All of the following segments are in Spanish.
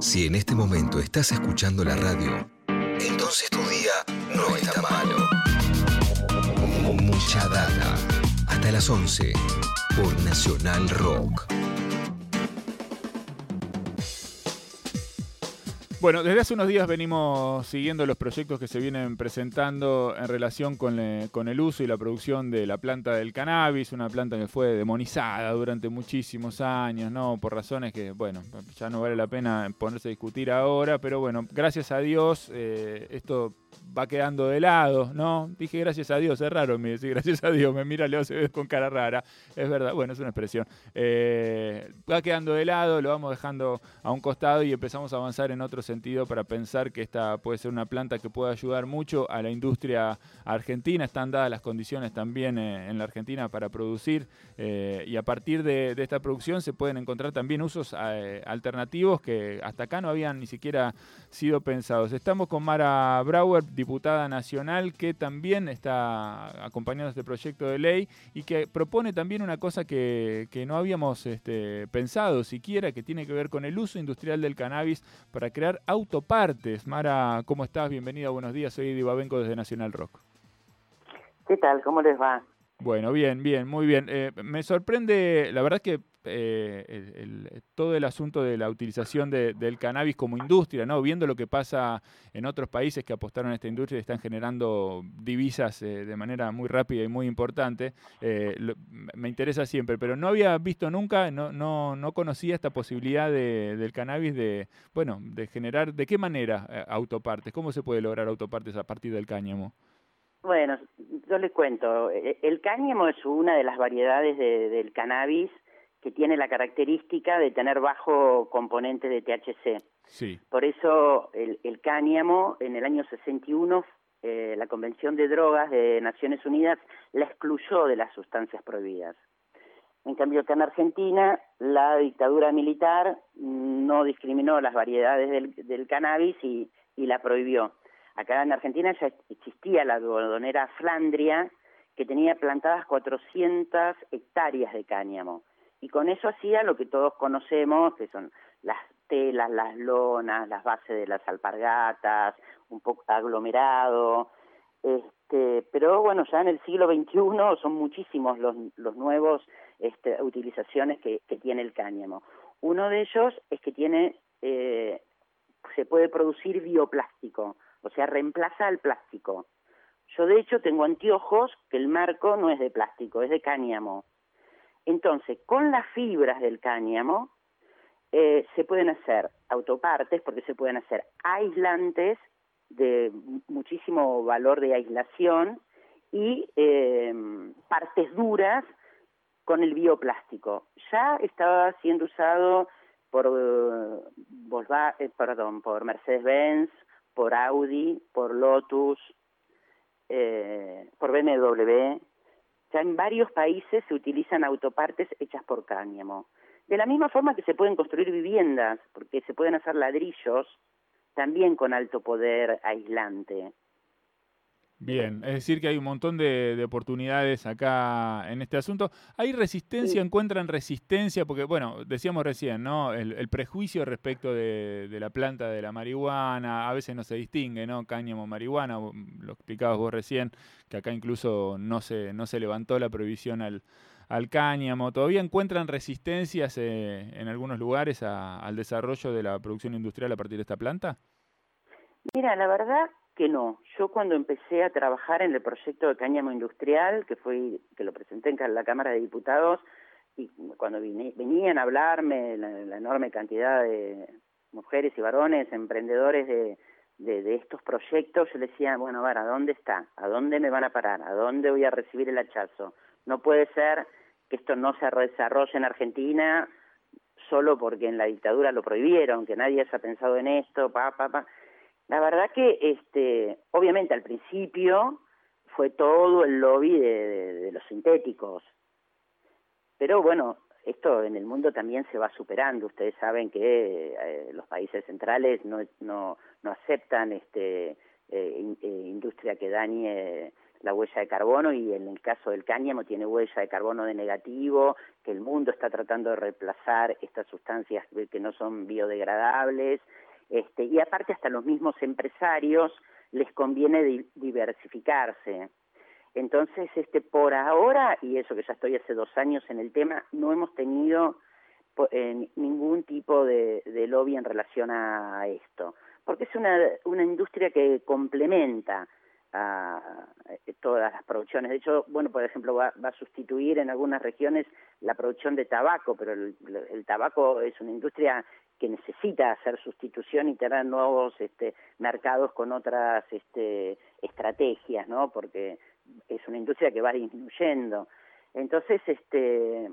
Si en este momento estás escuchando la radio, entonces tu día no está malo. Mucha data. Hasta las 11 por Nacional Rock. Bueno, desde hace unos días venimos siguiendo los proyectos que se vienen presentando en relación con, el uso y la producción de la planta del cannabis, una planta que fue demonizada durante muchísimos años, ¿no? Por razones que, bueno, ya no vale la pena ponerse a discutir ahora, pero bueno, gracias a Dios eh, esto va quedando de lado, ¿no? Dije gracias a Dios, es raro me decir gracias a Dios, me mira Leo ve con cara rara, es verdad, bueno, es una expresión. Eh, va quedando de lado, lo vamos dejando a un costado y empezamos a avanzar en otro sentido para pensar que esta puede ser una planta que pueda ayudar mucho a la industria argentina, están dadas las condiciones también eh, en la Argentina para producir eh, y a partir de, esta producción se pueden encontrar también usos alternativos que hasta acá no habían ni siquiera sido pensados. Estamos con Mara Brauer, diputada nacional que también está acompañando este proyecto de ley y que propone también una cosa que, no habíamos este, pensado siquiera, que tiene que ver con el uso industrial del cannabis para crear autopartes. Mara, ¿cómo estás? Bienvenida, buenos días. Soy Eddie Babenco desde Nacional Rock. ¿Qué tal? ¿Cómo les va? Bueno, bien, bien, muy bien. Eh, me sorprende, la verdad que eh, todo el asunto de la utilización del cannabis como industria, ¿no? Viendo lo que pasa en otros países que apostaron a esta industria y están generando divisas eh, de manera muy rápida y muy importante, me interesa siempre, pero no había visto nunca, no, no, no conocía esta posibilidad del cannabis de, bueno, de generar, ¿de qué manera autopartes? ¿Cómo se puede lograr autopartes a partir del cáñamo? Bueno, yo le cuento. El cáñamo es una de las variedades del cannabis que tiene la característica de tener bajo componente de THC. Sí. Por eso el, cáñamo, en el año 61, eh, la Convención de Drogas de Naciones Unidas la excluyó de las sustancias prohibidas. En cambio, acá en Argentina, la dictadura militar no discriminó las variedades del, cannabis y la prohibió. Acá en Argentina ya existía la algodonera Flandria, que tenía plantadas 400 hectáreas de cáñamo. Y con eso hacía lo que todos conocemos, que son las telas, las lonas, las bases de las alpargatas, un poco aglomerado. Este, pero bueno, ya en el siglo XXI son muchísimos los, los nuevos este, utilizaciones que, tiene el cáñamo. Uno de ellos es que tiene, eh, se puede producir bioplástico o sea, reemplaza al plástico. Yo de hecho tengo anteojos que el marco no es de plástico, es de cáñamo. Entonces, con las fibras del cáñamo eh, se pueden hacer autopartes porque se pueden hacer aislantes de muchísimo valor de aislación y eh, partes duras con el bioplástico. Ya estaba siendo usado por, eh, perdón, por Mercedes-Benz, por Audi, por Lotus, eh, por BMW. Ya en varios países se utilizan autopartes hechas por cáñamo. De la misma forma que se pueden construir viviendas, porque se pueden hacer ladrillos también con alto poder aislante. Bien, es decir que hay un montón de, oportunidades acá en este asunto. ¿Hay resistencia? ¿Encuentran resistencia? Porque, bueno, decíamos recién, ¿no? El, prejuicio respecto de, la planta de la marihuana, a veces no se distingue, ¿no? Cáñamo, marihuana, lo explicabas vos recién, que acá incluso no se, no se levantó la prohibición al, al cáñamo. ¿Todavía encuentran resistencias eh, en algunos lugares al desarrollo de la producción industrial a partir de esta planta? Mira, la verdad que no. Yo cuando empecé a trabajar en el proyecto de cáñamo industrial, que fue que lo presenté en la Cámara de Diputados, y cuando venían a hablarme la, enorme cantidad de mujeres y varones, emprendedores de, de, estos proyectos, yo les decía, bueno, a ver, ¿a dónde está? ¿A dónde me van a parar? ¿A dónde voy a recibir el hachazo? No puede ser que esto no se desarrolle en Argentina solo porque en la dictadura lo prohibieron, que nadie haya pensado en esto, pa, pa, pa. La verdad que, este, obviamente al principio fue todo el lobby de, los sintéticos, pero bueno, esto en el mundo también se va superando. Ustedes saben que eh, los países centrales no, no, no aceptan este, eh, eh, industria que dañe la huella de carbono y en el caso del cáñamo tiene huella de carbono de negativo, que el mundo está tratando de reemplazar estas sustancias que no son biodegradables, este, y aparte hasta los mismos empresarios les conviene diversificarse. Entonces, este, por ahora, y eso que ya estoy hace dos años en el tema, no hemos tenido ningún tipo de, lobby en relación a esto, porque es una, una industria que complementa a, todas las producciones. De hecho, bueno, por ejemplo, va, a sustituir en algunas regiones la producción de tabaco, pero el, tabaco es una industria que necesita hacer sustitución y tener nuevos este, mercados con otras este, estrategias, ¿no? Porque es una industria que va disminuyendo. Entonces, este,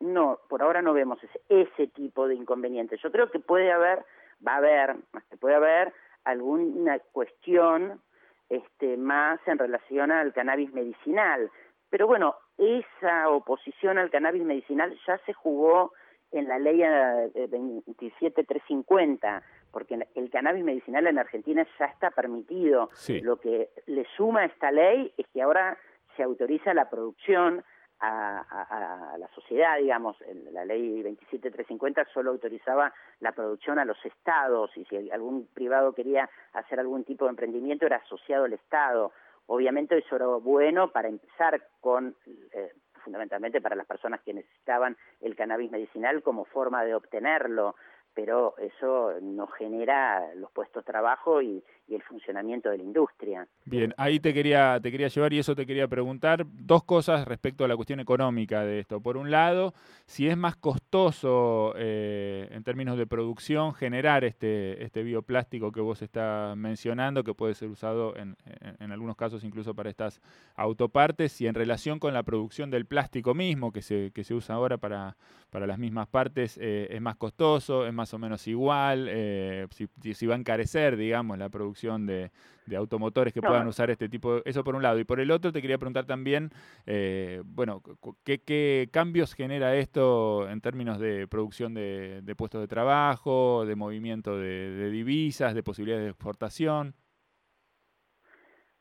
no, por ahora no vemos ese, ese tipo de inconvenientes. Yo creo que puede haber, va a haber, puede haber alguna cuestión este, más en relación al cannabis medicinal. Pero bueno, esa oposición al cannabis medicinal ya se jugó en la ley 27350, eh, porque el cannabis medicinal en Argentina ya está permitido. Lo que le suma a esta ley es que ahora se autoriza la producción a, la sociedad, digamos, la ley 27350 solo autorizaba la producción a los estados y si algún privado quería hacer algún tipo de emprendimiento era asociado al Estado. Obviamente eso era bueno para empezar con, eh, fundamentalmente para las personas que necesitaban el cannabis medicinal como forma de obtenerlo, pero eso no genera los puestos de trabajo y, el funcionamiento de la industria. Bien, ahí te quería, te quería llevar y eso te quería preguntar. Dos cosas respecto a la cuestión económica de esto. Por un lado, si es más costoso eh, en términos de producción generar este, este bioplástico que vos estás mencionando, que puede ser usado en, en, algunos casos incluso para estas autopartes, y en relación con la producción del plástico mismo que se, que se usa ahora para, para las mismas partes, eh, es más costoso, es más o menos igual, eh, si, si va a encarecer, digamos, la producción de, automotores que puedan usar este tipo de... Eso por un lado. Y por el otro te quería preguntar también, eh, bueno, ¿qué, cambios genera esto en términos de producción de, puestos de trabajo, de movimiento de, divisas, de posibilidades de exportación?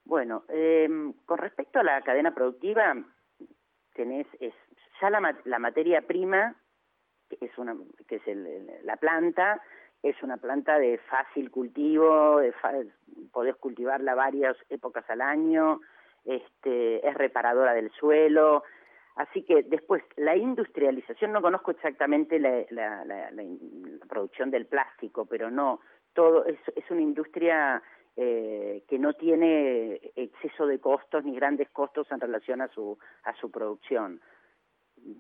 Bueno, em, con respecto a la cadena productiva, tenés es, ya la, la materia prima, que es, una, que es la planta, es una planta de fácil cultivo, podés cultivarla varias épocas al año, este, es reparadora del suelo, así que después la industrialización, no conozco exactamente la, producción del plástico, pero no, todo es, es una industria eh, que no tiene exceso de costos ni grandes costos en relación a su, a su producción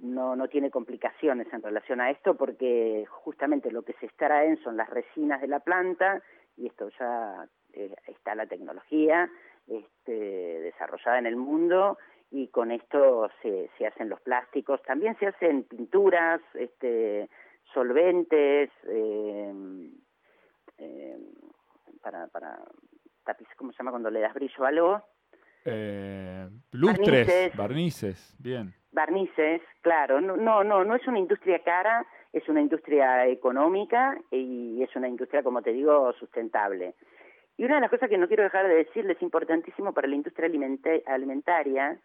no, no tiene complicaciones en relación a esto porque justamente lo que se extraen son las resinas de la planta y esto ya eh, está la tecnología este, desarrollada en el mundo y con esto se, se hacen los plásticos. También se hacen pinturas, este, solventes, eh, eh, para, para tapiz, ¿cómo se llama cuando le das brillo a algo? Eh, lustres, barnices, bien. Barnices, claro. No, no, no, es una industria cara, es una industria económica y es una industria, como te digo, sustentable. Y una de las cosas que no quiero dejar de decirles es importantísimo para la industria alimentaria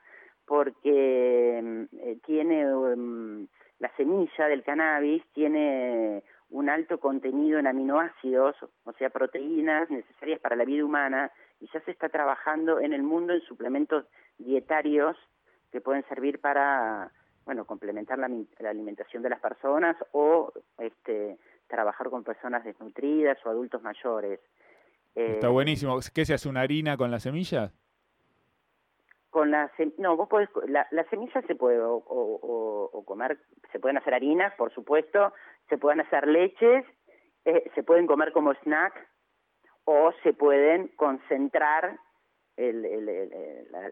porque mm, eh, tiene mm, la semilla del cannabis, tiene un alto contenido en aminoácidos, o sea, proteínas necesarias para la vida humana, y ya se está trabajando en el mundo en suplementos dietarios que pueden servir para, bueno, complementar la, alimentación de las personas o este, trabajar con personas desnutridas o adultos mayores. está eh, buenísimo. ¿Qué se hace una harina con las semillas? Con la no, vos podés, la, la semilla se puede o, o, comer, se pueden hacer harinas, por supuesto, se pueden hacer leches, eh, se pueden comer como snack o se pueden concentrar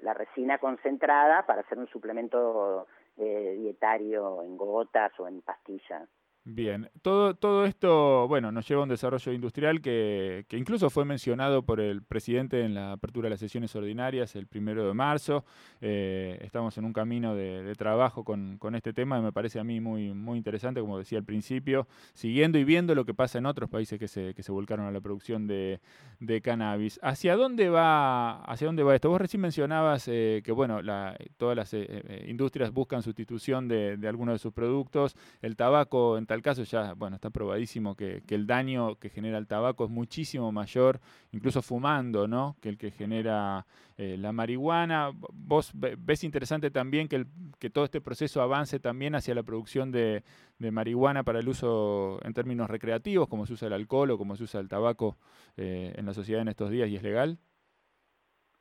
la, resina concentrada para hacer un suplemento eh, dietario en gotas o en pastillas. Bien, todo, todo esto, bueno, nos lleva a un desarrollo industrial que, que, incluso fue mencionado por el presidente en la apertura de las sesiones ordinarias el primero de marzo. Eh, estamos en un camino de, trabajo con, con, este tema y me parece a mí muy, muy interesante, como decía al principio, siguiendo y viendo lo que pasa en otros países que se, que se volcaron a la producción de, de cannabis. ¿Hacia dónde va, hacia dónde va esto? Vos recién mencionabas eh, que, bueno, la, todas las eh, industrias buscan sustitución de, de algunos de sus productos. El tabaco, en tal caso ya, bueno, está probadísimo que, el daño que genera el tabaco es muchísimo mayor, incluso fumando, ¿no? Que el que genera eh, la marihuana. Vos ves interesante también que, el, que todo este proceso avance también hacia la producción de, marihuana para el uso en términos recreativos, como se usa el alcohol o como se usa el tabaco eh, en la sociedad en estos días y es legal.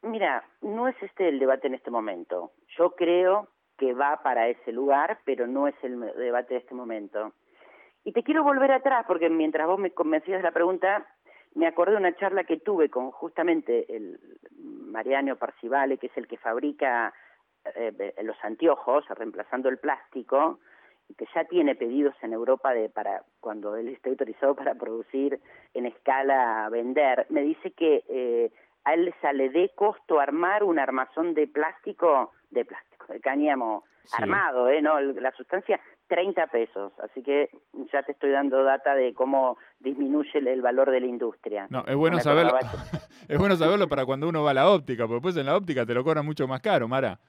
Mira, no es este el debate en este momento. Yo creo que va para ese lugar, pero no es el debate de este momento. Y te quiero volver atrás, porque mientras vos me convencías de la pregunta, me acordé de una charla que tuve con justamente el Mariano Parcivale, que es el que fabrica eh, los anteojos, reemplazando el plástico, y que ya tiene pedidos en Europa de para cuando él esté autorizado para producir en escala vender, me dice que eh, a él le sale de costo armar un armazón de plástico, de plástico, de cáñamo armado, ¿eh? No, la sustancia 30 pesos, así que ya te estoy dando data de cómo disminuye el, valor de la industria. No, es bueno saberlo. es bueno saberlo para cuando uno va a la óptica, porque después en la óptica te lo cobran mucho más caro, Mara.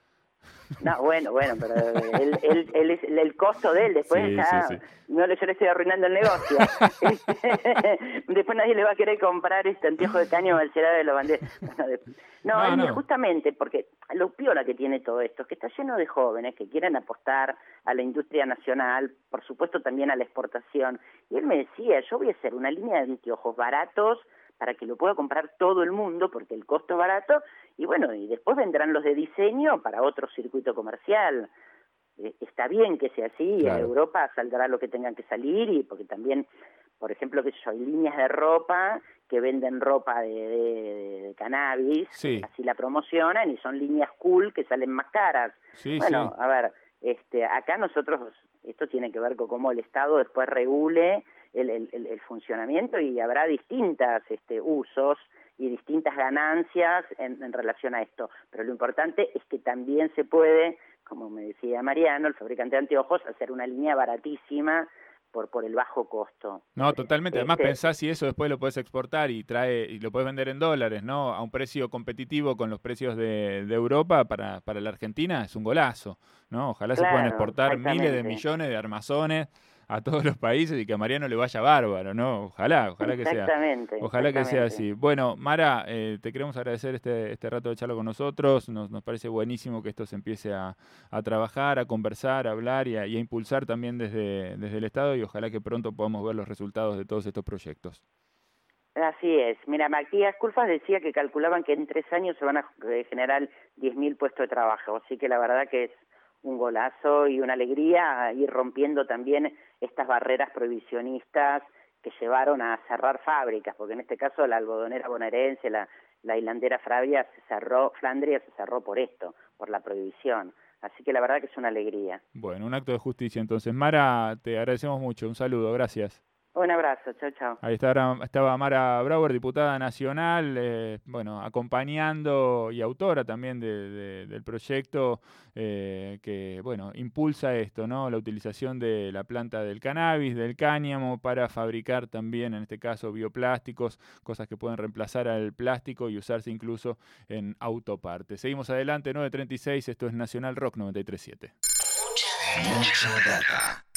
No, bueno, bueno, pero él, él, él es el costo de él, después ya, no yo le estoy arruinando el negocio. después nadie le va a querer comprar este anteojo de caño al cerado de los banderas. no, no, justamente porque lo piola que tiene todo esto es que está lleno de jóvenes que quieren apostar a la industria nacional, por supuesto también a la exportación. Y él me decía, yo voy a hacer una línea de anteojos baratos para que lo pueda comprar todo el mundo porque el costo es barato y bueno, y después vendrán los de diseño para otro circuito comercial. Eh, está bien que sea así, en Europa saldrá lo que tengan que salir y porque también, por ejemplo, que hay líneas de ropa que venden ropa de, cannabis, así la promocionan y son líneas cool que salen más caras. bueno, a ver, este, acá nosotros, esto tiene que ver con cómo el Estado después regule el, el, el funcionamiento y habrá distintas este, usos y distintas ganancias en, en, relación a esto. Pero lo importante es que también se puede, como me decía Mariano, el fabricante de anteojos, hacer una línea baratísima por, por el bajo costo. No, totalmente. Además, este pensás si eso después lo puedes exportar y trae y lo puedes vender en dólares, ¿no? A un precio competitivo con los precios de, de Europa para, para la Argentina es un golazo, ¿no? Ojalá se puedan exportar miles de millones de armazones a todos los países y que a Mariano le vaya bárbaro, ¿no? Ojalá, ojalá que sea. Ojalá que sea así. Bueno, Mara, eh, te queremos agradecer este, este rato de charla con nosotros. Nos, nos parece buenísimo que esto se empiece a, a trabajar, a conversar, a hablar y a, impulsar también desde, desde el Estado y ojalá que pronto podamos ver los resultados de todos estos proyectos. Así es. Mira, Matías Culfas decía que calculaban que en tres años se van a generar 10.000 puestos de trabajo. Así que la verdad que es un golazo y una alegría ir rompiendo también estas barreras prohibicionistas que llevaron a cerrar fábricas, porque en este caso la algodonera bonaerense, la, la hilandera se cerró, Flandria se cerró por esto, por la prohibición. Así que la verdad que es una alegría. Bueno, un acto de justicia entonces. Mara, te agradecemos mucho. Un saludo, gracias. Un abrazo, chao, chao. Ahí estaba, estaba Mara Brauer, diputada nacional, eh, bueno, acompañando y autora también del proyecto eh, que, bueno, impulsa esto, ¿no? La utilización de la planta del cannabis, del cáñamo, para fabricar también, en este caso, bioplásticos, cosas que pueden reemplazar al plástico y usarse incluso en autopartes. Seguimos adelante, 9.36, esto es Nacional Rock 93.7. Mucha data.